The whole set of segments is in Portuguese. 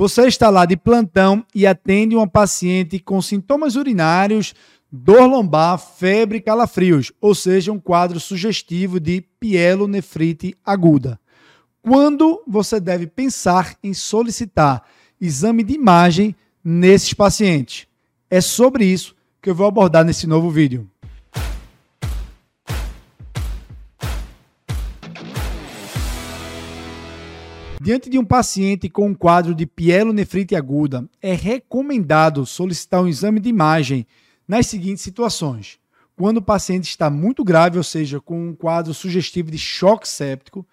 Você está lá de plantão e atende uma paciente com sintomas urinários, dor lombar, febre e calafrios, ou seja, um quadro sugestivo de pielonefrite aguda. Quando você deve pensar em solicitar exame de imagem nesses pacientes? É sobre isso que eu vou abordar nesse novo vídeo. Diante de um paciente com um quadro de pielonefrite aguda, é recomendado solicitar um exame de imagem nas seguintes situações. Quando o paciente está muito grave, ou seja, com um quadro sugestivo de choque séptico,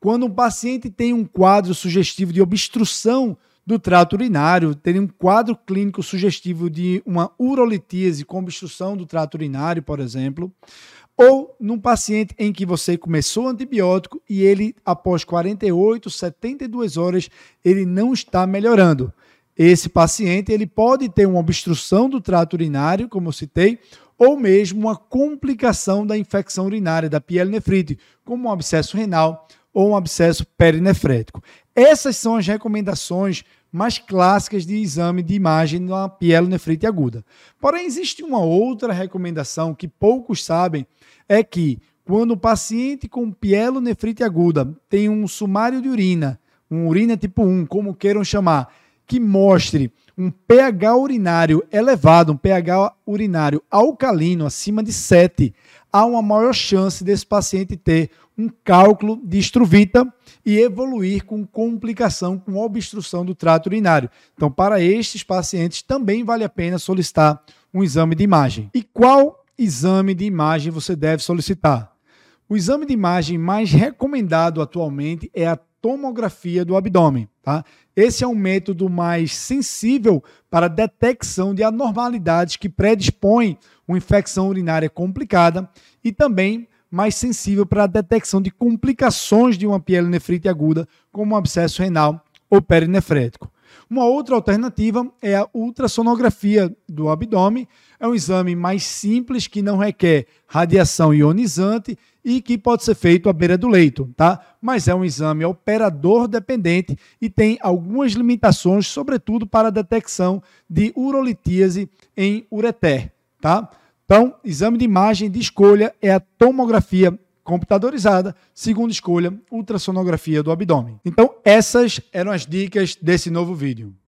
quando um paciente tem um quadro sugestivo de obstrução do trato urinário, tem um quadro clínico sugestivo de uma urolitíase com obstrução do trato urinário, por exemplo, ou num paciente em que você começou antibiótico e ele, após 48, 72 horas, ele não está melhorando. Esse paciente ele pode ter uma obstrução do trato urinário, como eu citei, ou mesmo uma complicação da infecção urinária, da pielonefrite, como um abscesso renal ou um abscesso perinefrético. Essas são as recomendações mais clássicas de exame de imagem na pielonefrite aguda. Porém, existe uma outra recomendação que poucos sabem, é que quando o paciente com pielonefrite aguda tem um sumário de urina, um urina tipo 1, como queiram chamar, que mostre um pH urinário elevado, um pH urinário alcalino acima de 7, há uma maior chance desse paciente ter um cálculo de estruvita e evoluir com complicação, com obstrução do trato urinário. Então, para estes pacientes, também vale a pena solicitar um exame de imagem. E qual exame de imagem você deve solicitar? O exame de imagem mais recomendado atualmente é a tomografia do abdômen. Tá? Esse é um método mais sensível para detecção de anormalidades que predispõem uma infecção urinária complicada e também mais sensível para a detecção de complicações de uma pielonefrite aguda, como um abscesso renal ou perinefrético. Uma outra alternativa é a ultrassonografia do abdômen. É um exame mais simples que não requer radiação ionizante e que pode ser feito à beira do leito, tá? Mas é um exame operador dependente e tem algumas limitações, sobretudo para a detecção de urolitíase em ureter, tá? Então, exame de imagem de escolha é a tomografia computadorizada, segunda escolha, ultrassonografia do abdômen. Então, essas eram as dicas desse novo vídeo.